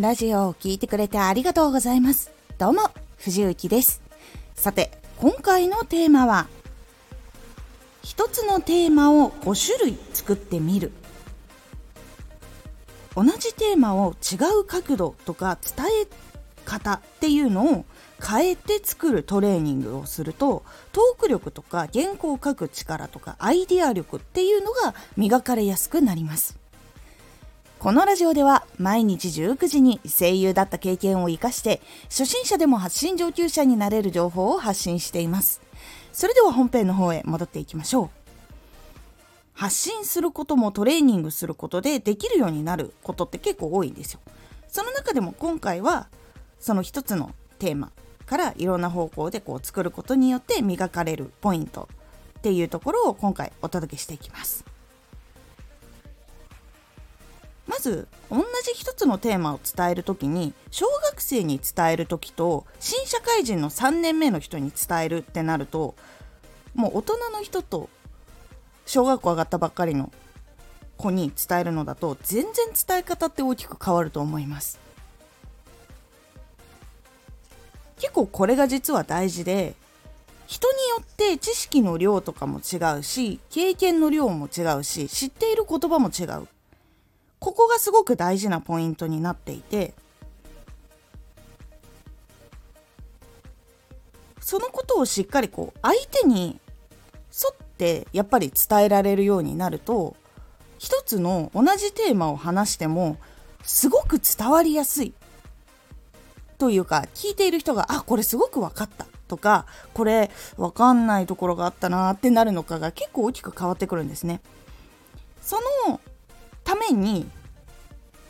ラジオを聴いてくれてありがとうございます。どうも、藤幸です。さて、今回のテーマは、一つのテーマを5種類作ってみる。同じテーマを違う角度とか伝え方っていうのを変えて作るトレーニングをするとトーク力とか原稿を書く力とかアイデア力っていうのが磨かれやすくなりますこのラジオでは毎日19時に声優だった経験を活かして初心者でも発信上級者になれる情報を発信しています。それでは本編の方へ戻っていきましょう。発信することもトレーニングすることでできるようになることって結構多いんですよ。その中でも今回はその一つのテーマからいろんな方向でこう作ることによって磨かれるポイントっていうところを今回お届けしていきます。まず同じ一つのテーマを伝える時に小学生に伝える時と新社会人の3年目の人に伝えるってなるともう大人の人と小学校上がったばっかりの子に伝えるのだと全然伝え方って大きく変わると思います。結構これが実は大事で人によって知識の量とかも違うし経験の量も違うし知っている言葉も違う。ここがすごく大事なポイントになっていてそのことをしっかりこう相手に沿ってやっぱり伝えられるようになると一つの同じテーマを話してもすごく伝わりやすいというか聞いている人があこれすごく分かったとかこれ分かんないところがあったなってなるのかが結構大きく変わってくるんですね。そのために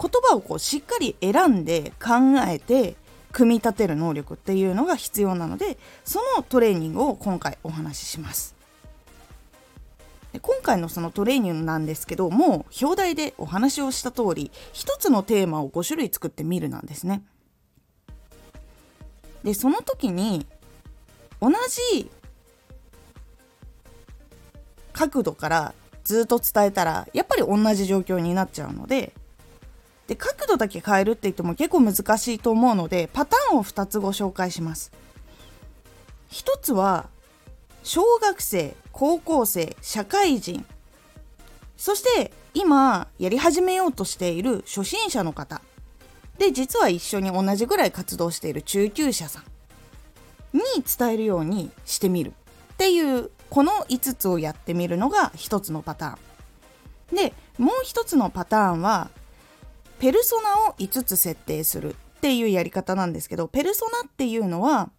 言葉をこうしっかり選んで考えて組み立てる能力っていうのが必要なのでそのトレーニングを今回お話しします。で今回のそのトレーニングなんですけどもう表題でお話をした通り一つのテーマを5種類作ってみるなんですね。でその時に同じ角度からずっと伝えたらやっぱり同じ状況になっちゃうのでで角度だけ変えるって言っても結構難しいと思うのでパターンを2つご紹介します。1つは小学生高校生社会人そして今やり始めようとしている初心者の方で実は一緒に同じぐらい活動している中級者さんに伝えるようにしてみるっていうこの5つをやってみるのが1つのパターン。でもう1つのパターンはペルソナを5つ設定するっていうやり方なんですけどペルソナっていうのは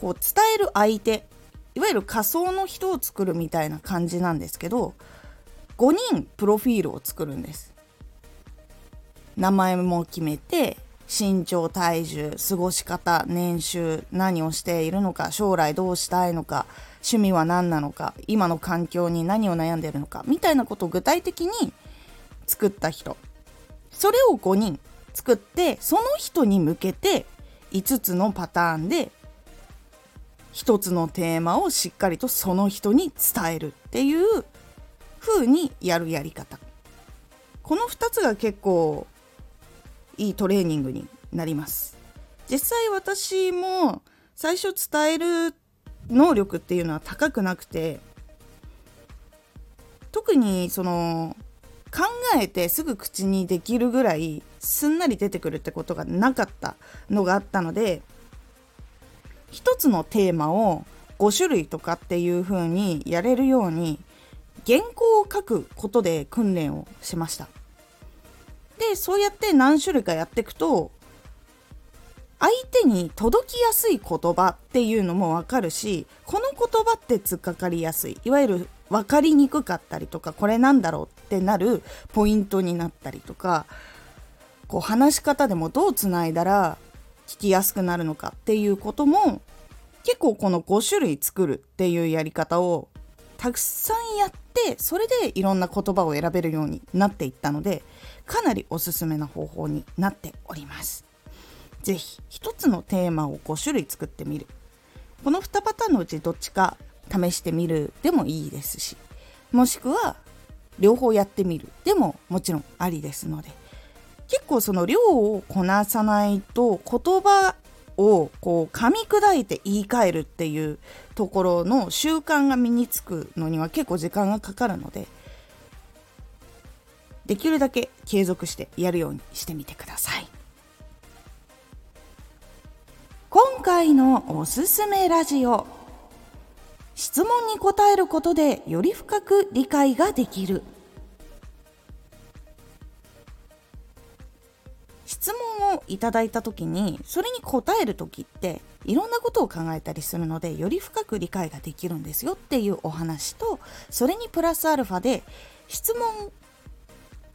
こう伝える相手いわゆる仮想の人を作るみたいな感じなんですけど5人プロフィールを作るんです。名前も決めて身長体重過ごし方年収何をしているのか将来どうしたいのか趣味は何なのか今の環境に何を悩んでるのかみたいなことを具体的に作った人。それを5人作ってその人に向けて5つのパターンで1つのテーマをしっかりとその人に伝えるっていう風にやるやり方。この2つが結構いいトレーニングになります。実際私も最初伝える能力っていうのは高くなくて特にその考えてすぐ口にできるぐらいすんなり出てくるってことがなかったのがあったので一つのテーマを5種類とかっていう風にやれるように原稿を書くことで訓練をしました。でそうやって何種類かやっていくと相手に届きやすい言葉っていうのもわかるしこの言葉って突っかかりやすいいわゆる分かりにくかったりとかこれなんだろうってなるポイントになったりとかこう話し方でもどうつないだら聞きやすくなるのかっていうことも結構この5種類作るっていうやり方をたくさんやってそれでいろんな言葉を選べるようになっていったのでかなりおすすめな方法になっております。是非1つのテーマを5種類作ってみる。この2パターンのうちどっちか試してみる。でもいいですし。もしくは両方やってみる。でももちろんありですので。結構その量をこなさないと言葉をこう噛み砕いて言い換えるっていうところの習慣が身につくのには結構時間がかかるので。できるだけ継続してやるようにしてみてください。今回のおすすめラジオ。質問に答えることでより深く理解ができる。質問をいただいた時にそれに答える時っていろんなことを考えたりするのでより深く理解ができるんですよっていうお話とそれにプラスアルファで質問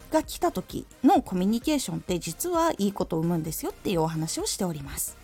が来た時のコミュニケーションって実はいいことを生むんですよっていうお話をしております。